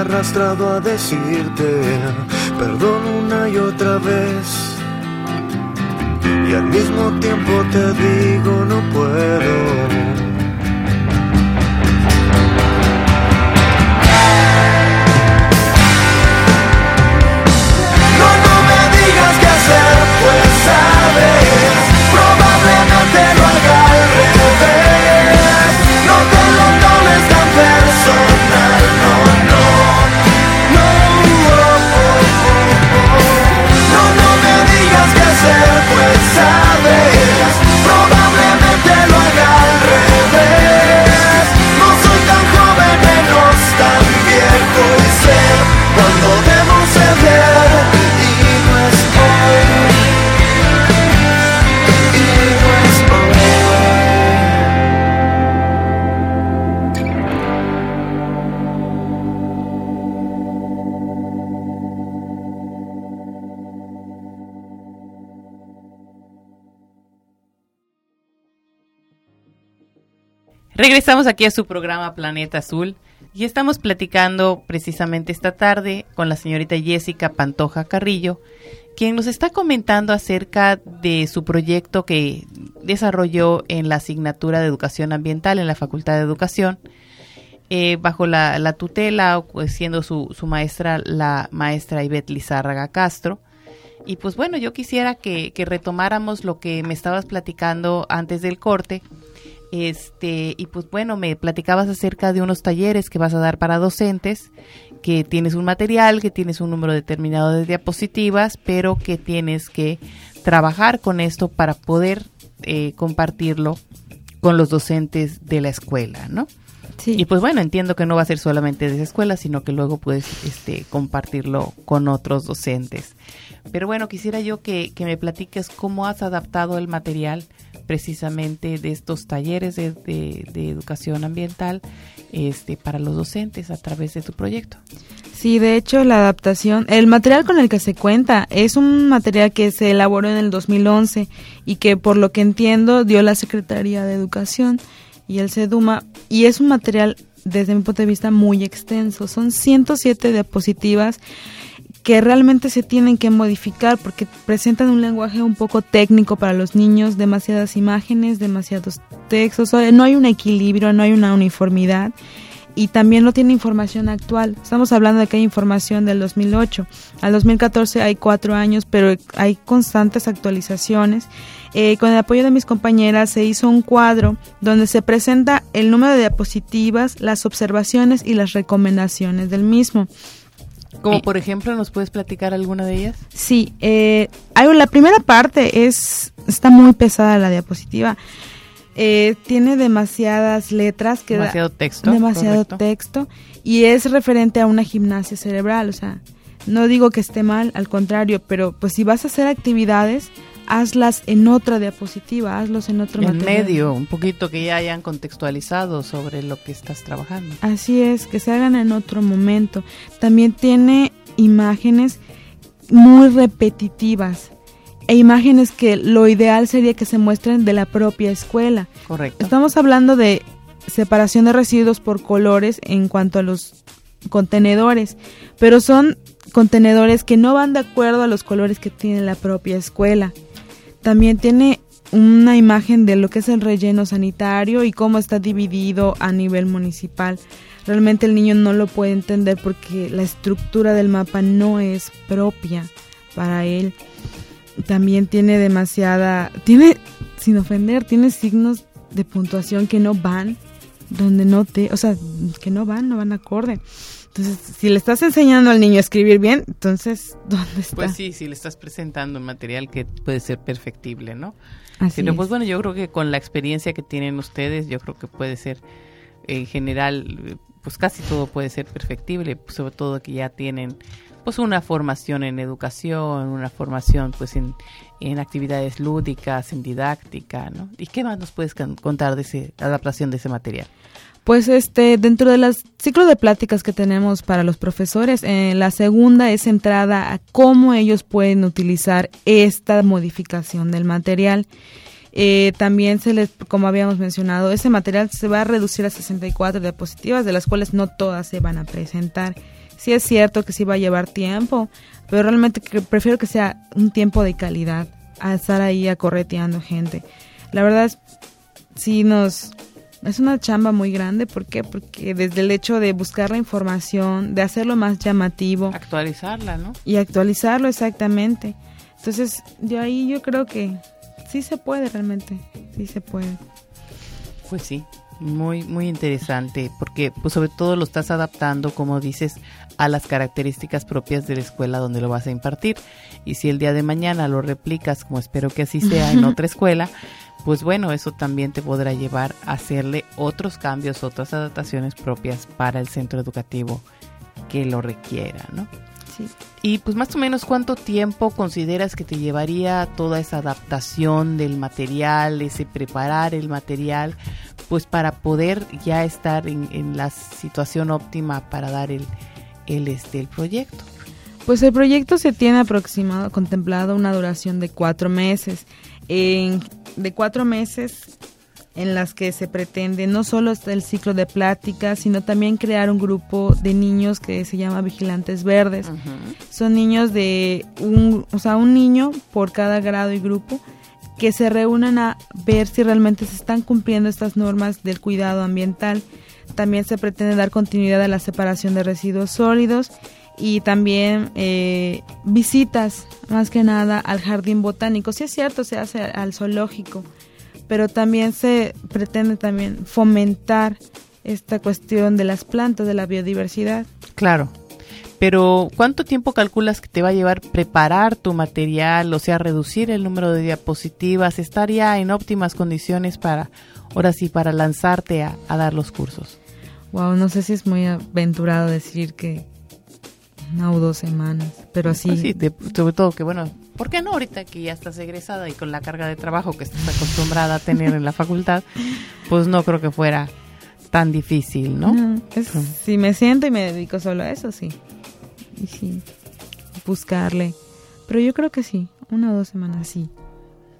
Arrastrado a decirte perdón una y otra vez. Y al mismo tiempo te digo no puedo. No, no me digas qué hacer, pues sabes, Regresamos aquí a su programa Planeta Azul. Y estamos platicando precisamente esta tarde con la señorita Jessica Pantoja Carrillo, quien nos está comentando acerca de su proyecto que desarrolló en la asignatura de Educación Ambiental en la Facultad de Educación, eh, bajo la, tutela, pues, siendo su, su maestra la maestra Ivette Lizárraga Castro. Y pues bueno, yo quisiera que retomáramos lo que me estabas platicando antes del corte este, y pues bueno, me platicabas acerca de unos talleres que vas a dar para docentes, que tienes un material, que tienes un número determinado de diapositivas, pero que tienes que trabajar con esto para poder eh, compartirlo con los docentes de la escuela, ¿no? Sí. Y pues bueno, entiendo que no va a ser solamente de esa escuela, sino que luego puedes este, compartirlo con otros docentes. Pero bueno, quisiera yo que, que me platiques cómo has adaptado el material precisamente de estos talleres de, de, educación ambiental este, para los docentes a través de tu proyecto. Sí, de hecho la adaptación, el material con el que se cuenta es un material que se elaboró en el 2011 y que por lo que entiendo dio la Secretaría de Educación y el CEDUMA y es un material desde mi punto de vista muy extenso, son 107 diapositivas que realmente se tienen que modificar porque presentan un lenguaje un poco técnico para los niños, demasiadas imágenes, demasiados textos, no hay un equilibrio, no hay una uniformidad y también no tiene información actual. Estamos hablando de que hay información del 2008. Al 2014 hay cuatro años, pero hay constantes actualizaciones. Eh, con el apoyo de mis compañeras se hizo un cuadro donde se presenta el número de diapositivas, las observaciones y las recomendaciones del mismo. Como eh, por ejemplo, ¿nos puedes platicar alguna de ellas? Sí, eh, la primera parte es está muy pesada la diapositiva. Eh, tiene demasiadas letras que demasiado texto demasiado texto y es referente a una gimnasia cerebral o sea no digo que esté mal al contrario pero pues si vas a hacer actividades hazlas en otra diapositiva, hazlos en otro en medio, un poquito que ya hayan contextualizado sobre lo que estás trabajando. Así es, que se hagan en otro momento. También tiene imágenes muy repetitivas e imágenes que lo ideal sería que se muestren de la propia escuela. Correcto. Estamos hablando de separación de residuos por colores en cuanto a los contenedores, pero son contenedores que no van de acuerdo a los colores que tiene la propia escuela. También tiene una imagen de lo que es el relleno sanitario y cómo está dividido a nivel municipal. Realmente el niño no lo puede entender porque la estructura del mapa no es propia para él. También tiene demasiada, tiene, sin ofender, tiene signos de puntuación que no van, donde no te, o sea, que no van, no van acorde. Entonces, si le estás enseñando al niño a escribir bien, entonces, ¿dónde está? Pues sí, si le estás presentando un material que puede ser perfectible, ¿no? Así Pero pues bueno, yo creo que con la experiencia que tienen ustedes, yo creo que puede ser, en general, pues casi todo puede ser perfectible, sobre todo que ya tienen pues una formación en educación, una formación pues en, en actividades lúdicas, en didáctica, ¿no? ¿Y qué más nos puedes contar de esa adaptación de ese material? Pues este, dentro del ciclo de pláticas que tenemos para los profesores, eh, la segunda es centrada a cómo ellos pueden utilizar esta modificación del material. Eh, también se les, como habíamos mencionado, ese material se va a reducir a 64 diapositivas, de las cuales no todas se van a presentar. Sí es cierto que sí va a llevar tiempo, pero realmente prefiero que sea un tiempo de calidad a estar ahí acorreteando gente. La verdad sí nos es una chamba muy grande, ¿por qué? Porque desde el hecho de buscar la información, de hacerlo más llamativo. Actualizarla, ¿no? Y actualizarlo exactamente. Entonces, de ahí yo creo que sí se puede realmente, sí se puede. Pues sí, muy muy interesante porque pues sobre todo lo estás adaptando como dices a las características propias de la escuela donde lo vas a impartir y si el día de mañana lo replicas como espero que así sea en otra escuela pues bueno, eso también te podrá llevar a hacerle otros cambios, otras adaptaciones propias para el centro educativo que lo requiera, ¿no? Sí. Y pues más o menos cuánto tiempo consideras que te llevaría toda esa adaptación del material, ese preparar el material, pues para poder ya estar en, la situación óptima para dar el, el, este, el proyecto. Pues el proyecto se tiene aproximado, contemplado una duración de cuatro meses. En de cuatro meses en las que se pretende no solo el ciclo de pláticas, sino también crear un grupo de niños que se llama Vigilantes Verdes. Son niños de un, o sea, un niño por cada grado y grupo que se reúnan a ver si realmente se están cumpliendo estas normas del cuidado ambiental. También se pretende dar continuidad a la separación de residuos sólidos y también eh, visitas, más que nada, al jardín botánico. Sí es cierto, se hace al zoológico, pero también se pretende también fomentar esta cuestión de las plantas, de la biodiversidad. Claro. Pero ¿cuánto tiempo calculas que te va a llevar preparar tu material, o sea, reducir el número de diapositivas, estar ya en óptimas condiciones para, ahora sí, para lanzarte a, dar los cursos? Wow, no sé si es muy aventurado decir que una o dos semanas, pero así. Pues sí, sobre todo que bueno, ¿por qué no ahorita que ya estás egresada y con la carga de trabajo que estás acostumbrada a tener en la facultad, pues no creo que fuera tan difícil, ¿no? si me siento y me dedico solo a eso, sí. Y sí, buscarle. Pero yo creo que sí, una o dos semanas, sí,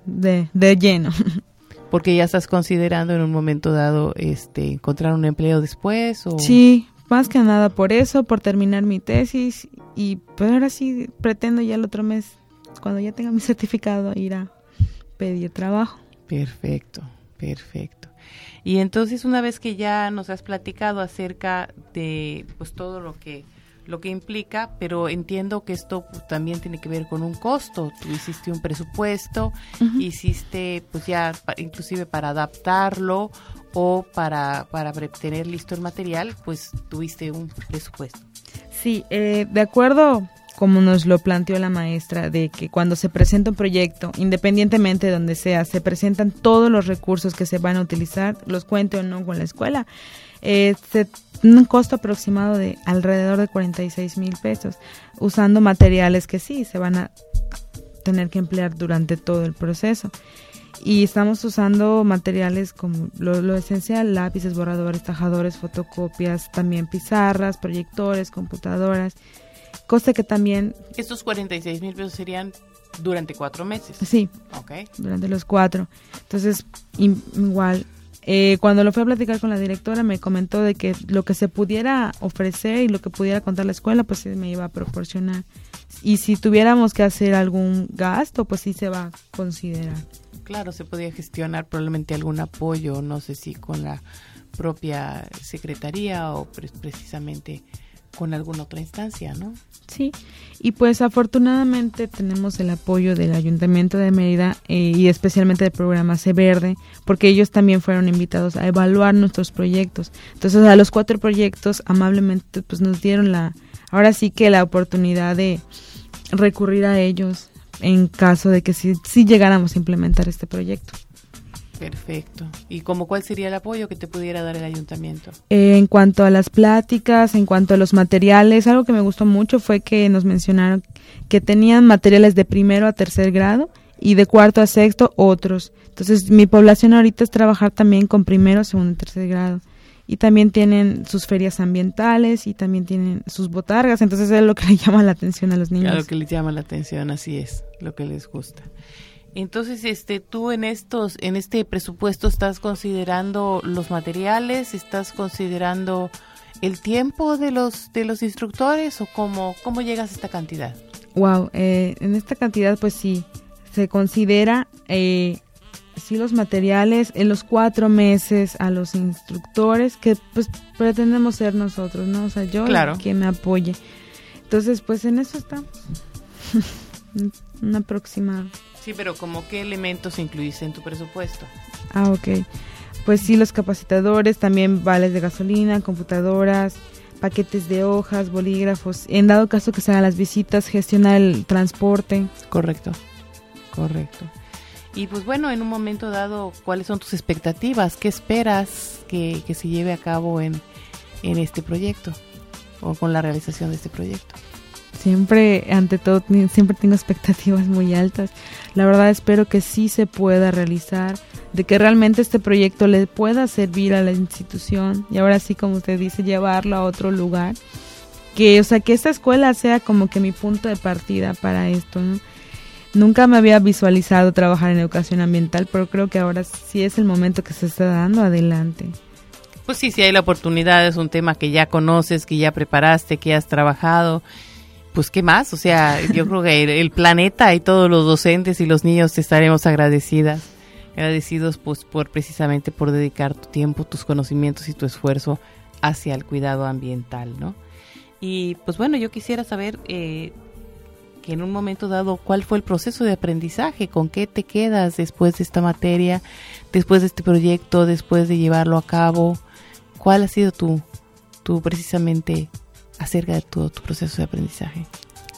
de, de lleno. Porque ya estás considerando en un momento dado este encontrar un empleo después o Sí, más que nada por eso, por terminar mi tesis y pues ahora sí pretendo ya el otro mes, cuando ya tenga mi certificado, ir a pedir trabajo. Perfecto, perfecto. Y entonces una vez que ya nos has platicado acerca de pues todo lo que lo que implica, pero entiendo que esto pues, también tiene que ver con un costo. Tú hiciste un presupuesto, hiciste pues ya inclusive para adaptarlo o para, para tener listo el material, pues tuviste un presupuesto. Sí, eh, de acuerdo como nos lo planteó la maestra, de que cuando se presenta un proyecto, independientemente de donde sea, se presentan todos los recursos que se van a utilizar, los cuente o no con la escuela, eh, un costo aproximado de alrededor de 46 mil pesos, usando materiales que sí se van a tener que emplear durante todo el proceso y estamos usando materiales como lo, esencial, lápices, borradores, tajadores, fotocopias, también pizarras, proyectores, computadoras, cosa que también... Estos 46 mil pesos serían durante cuatro meses. Sí, okay. durante los cuatro. Entonces, igual, eh, cuando lo fui a platicar con la directora me comentó de que lo que se pudiera ofrecer y lo que pudiera contar la escuela, pues sí me iba a proporcionar. Y si tuviéramos que hacer algún gasto, pues sí se va a considerar. Claro, se podía gestionar probablemente algún apoyo, no sé si con la propia secretaría o precisamente con alguna otra instancia, ¿no? Sí, y pues afortunadamente tenemos el apoyo del Ayuntamiento de Mérida eh, y especialmente del programa C Verde, porque ellos también fueron invitados a evaluar nuestros proyectos. Entonces, a los cuatro proyectos amablemente pues nos dieron la, ahora sí que la oportunidad de recurrir a ellos en caso de que sí, llegáramos a implementar este proyecto. Perfecto. ¿Y cómo cuál sería el apoyo que te pudiera dar el ayuntamiento? Eh, en cuanto a las pláticas, en cuanto a los materiales, algo que me gustó mucho fue que nos mencionaron que tenían materiales de primero a tercer grado y de cuarto a sexto otros. Entonces mi población ahorita es trabajar también con primero, segundo y tercer grado y también tienen sus ferias ambientales y también tienen sus botargas, entonces es lo que le llama la atención a los niños. Claro, lo que les llama la atención, así es, lo que les gusta. Entonces, este, tú en estos, en este presupuesto estás considerando los materiales, estás considerando el tiempo de los de los instructores o cómo cómo llegas a esta cantidad. Wow, eh, en esta cantidad, pues sí, se considera eh, sí los materiales en los cuatro meses a los instructores que pues pretendemos ser nosotros, ¿no? O sea, yo quien me apoye. Entonces, pues en eso estamos. Un aproximado. Sí, pero ¿como qué elementos incluís en tu presupuesto? Ah, ok. Pues sí, los capacitadores, también vales de gasolina, computadoras, paquetes de hojas, bolígrafos. En dado caso que sean las visitas, gestionar el transporte. Correcto, correcto. Y pues bueno, en un momento dado, ¿cuáles son tus expectativas? ¿Qué esperas que, se lleve a cabo en, en este proyecto o con la realización de este proyecto? Siempre, ante todo, siempre tengo expectativas muy altas. La verdad espero que sí se pueda realizar, de que realmente este proyecto le pueda servir a la institución y ahora sí, como usted dice, llevarlo a otro lugar. Que, o sea, que esta escuela sea como que mi punto de partida para esto, ¿no? Nunca me había visualizado trabajar en educación ambiental, pero creo que ahora sí es el momento que se está dando adelante. Pues sí, sí hay la oportunidad, es un tema que ya conoces, que ya preparaste, que has trabajado. Pues qué más, o sea, yo creo que el, planeta y todos los docentes y los niños estaremos agradecidas, agradecidos pues por precisamente por dedicar tu tiempo, tus conocimientos y tu esfuerzo hacia el cuidado ambiental, ¿no? Y pues bueno, yo quisiera saber eh, que en un momento dado, ¿cuál fue el proceso de aprendizaje? ¿Con qué te quedas después de esta materia, después de este proyecto, después de llevarlo a cabo? ¿Cuál ha sido tu, tu precisamente acerca de todo tu proceso de aprendizaje?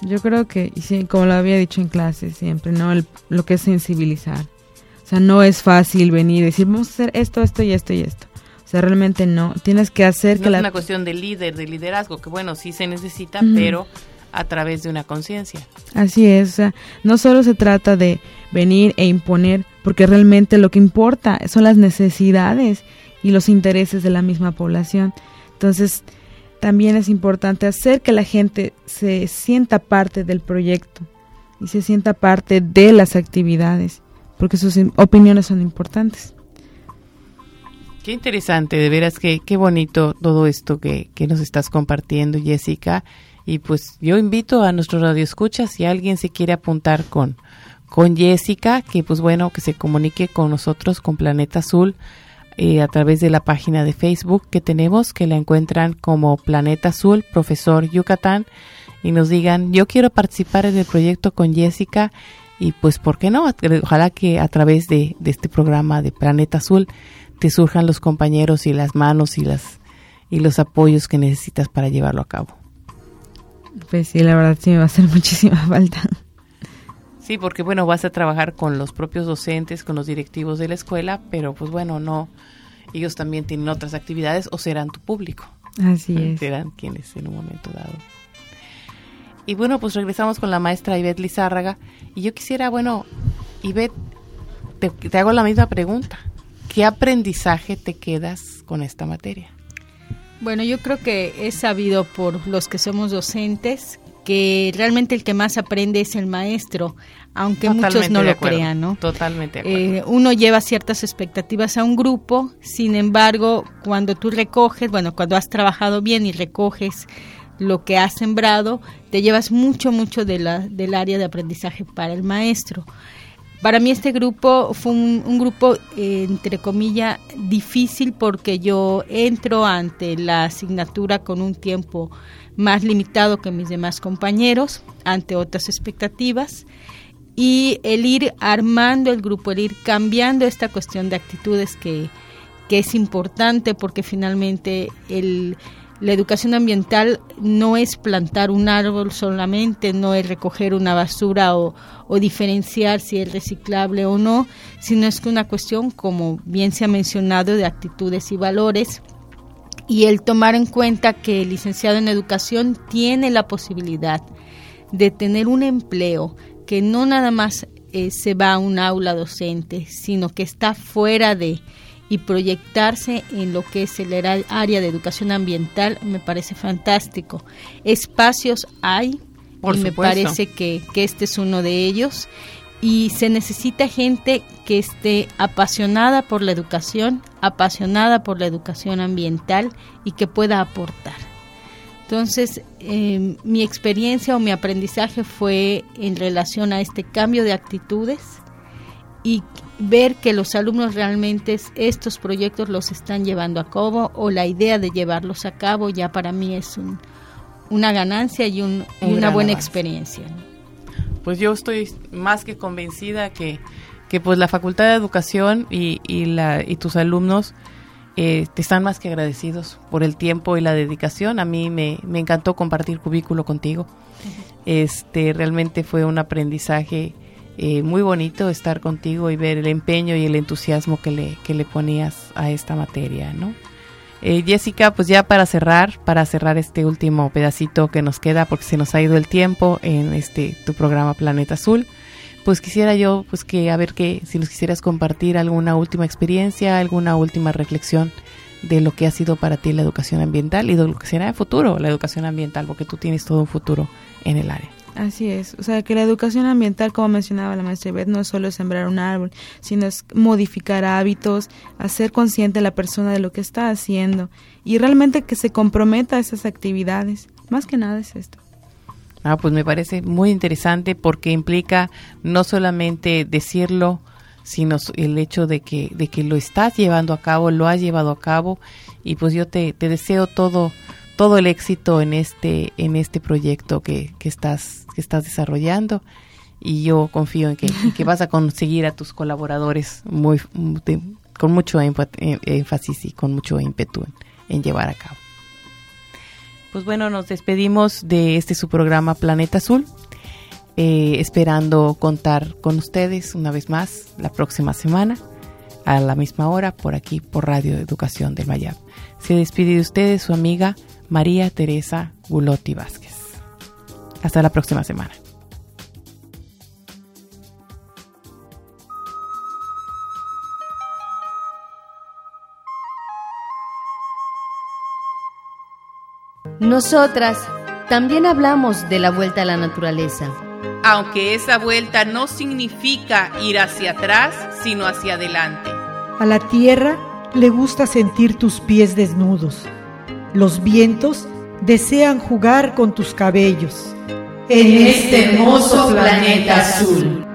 Yo creo que, y sí, como lo había dicho en clase siempre, ¿no? lo que es sensibilizar. O sea, no es fácil venir y decir, vamos a hacer esto, esto y esto y esto. O sea, realmente no. Tienes que hacer que es la... Es una cuestión de líder, de liderazgo, que bueno, sí se necesita, pero a través de una conciencia. Así es, o sea, no solo se trata de venir e imponer, porque realmente lo que importa son las necesidades y los intereses de la misma población. Entonces, también es importante hacer que la gente se sienta parte del proyecto y se sienta parte de las actividades, porque sus opiniones son importantes. Qué interesante, de veras que qué bonito todo esto que, que nos estás compartiendo, Jessica. Y pues yo invito a nuestros radioescuchas, si alguien se quiere apuntar con, con Jessica, que pues bueno, que se comunique con nosotros, con Planeta Azul, eh, a través de la página de Facebook que tenemos, que la encuentran como Planeta Azul, Profesor Yucatán, y nos digan, yo quiero participar en el proyecto con Jessica, y pues, ¿por qué no? Ojalá que a través de, de este programa de Planeta Azul te surjan los compañeros y las manos y las y los apoyos que necesitas para llevarlo a cabo. Pues sí, la verdad sí me va a hacer muchísima falta. Sí, porque bueno, vas a trabajar con los propios docentes, con los directivos de la escuela, pero pues bueno, no, ellos también tienen otras actividades o serán tu público. Así es. Serán quienes en un momento dado. Y bueno, pues regresamos con la maestra Ivette Lizárraga. Y yo quisiera, bueno, Ivette, te, te hago la misma pregunta. ¿Qué aprendizaje te quedas con esta materia? Bueno, yo creo que es sabido por los que somos docentes que realmente el que más aprende es el maestro, aunque muchos no lo crean, ¿no? Totalmente. Eh, uno lleva ciertas expectativas a un grupo, sin embargo, cuando tú recoges, bueno, cuando has trabajado bien y recoges lo que has sembrado, te llevas mucho, mucho de la, del área de aprendizaje para el maestro. Para mí este grupo fue un, grupo, eh, entre comillas, difícil porque yo entro ante la asignatura con un tiempo más limitado que mis demás compañeros, ante otras expectativas, y el ir armando el grupo, el ir cambiando esta cuestión de actitudes que, que es importante porque finalmente el, la educación ambiental no es plantar un árbol solamente, no es recoger una basura o, diferenciar si es reciclable o no, sino es una cuestión, como bien se ha mencionado, de actitudes y valores y el tomar en cuenta que el licenciado en educación tiene la posibilidad de tener un empleo que no nada más eh, se va a un aula docente, sino que está fuera de y proyectarse en lo que es el área de educación ambiental me parece fantástico. Espacios hay y me parece que, que este es uno de ellos y se necesita gente que esté apasionada por la educación, apasionada por la educación ambiental y que pueda aportar. Entonces, em, mi experiencia o mi aprendizaje fue en relación a este cambio de actitudes y ver que los alumnos realmente estos proyectos los están llevando a cabo o la idea de llevarlos a cabo ya para mí es una ganancia y, una buena experiencia. Pues yo estoy más que convencida que, que pues la Facultad de Educación y, y, la, y tus alumnos eh, te están más que agradecidos por el tiempo y la dedicación. A mí me, me encantó compartir cubículo contigo. Este realmente fue un aprendizaje eh, muy bonito estar contigo y ver el empeño y el entusiasmo que le, que le ponías a esta materia, ¿no? Eh, Jessica, pues ya para cerrar, para cerrar este último pedacito que nos queda, porque se nos ha ido el tiempo en este tu programa Planeta Azul, pues quisiera yo, pues que a ver que si nos quisieras compartir alguna última experiencia, alguna última reflexión de lo que ha sido para ti la educación ambiental y de lo que será en futuro la educación ambiental, porque tú tienes todo un futuro en el área. Así es, o sea que la educación ambiental, como mencionaba la maestra Beth, no es solo sembrar un árbol, sino es modificar hábitos, hacer consciente a la persona de lo que está haciendo y realmente que se comprometa a esas actividades. Más que nada es esto. Ah, pues me parece muy interesante porque implica no solamente decirlo, sino el hecho de que, de que lo estás llevando a cabo, lo has llevado a cabo y pues yo te, te deseo todo todo el éxito en este en este proyecto que, que estás estás desarrollando y yo confío en que, que vas a conseguir a tus colaboradores muy con mucho eh, énfasis y con mucho ímpetu en, llevar a cabo. Pues bueno, nos despedimos de este su programa Planeta Azul, eh, esperando contar con ustedes una vez más la próxima semana a la misma hora por aquí por Radio Educación del Mayab. Se despide de ustedes su amiga María Teresa Gulotti Vázquez. Hasta la próxima semana. Nosotras también hablamos de la vuelta a la naturaleza. Aunque esa vuelta no significa ir hacia atrás, sino hacia adelante. A la tierra le gusta sentir tus pies desnudos los vientos desean jugar con tus cabellos. En este hermoso planeta azul.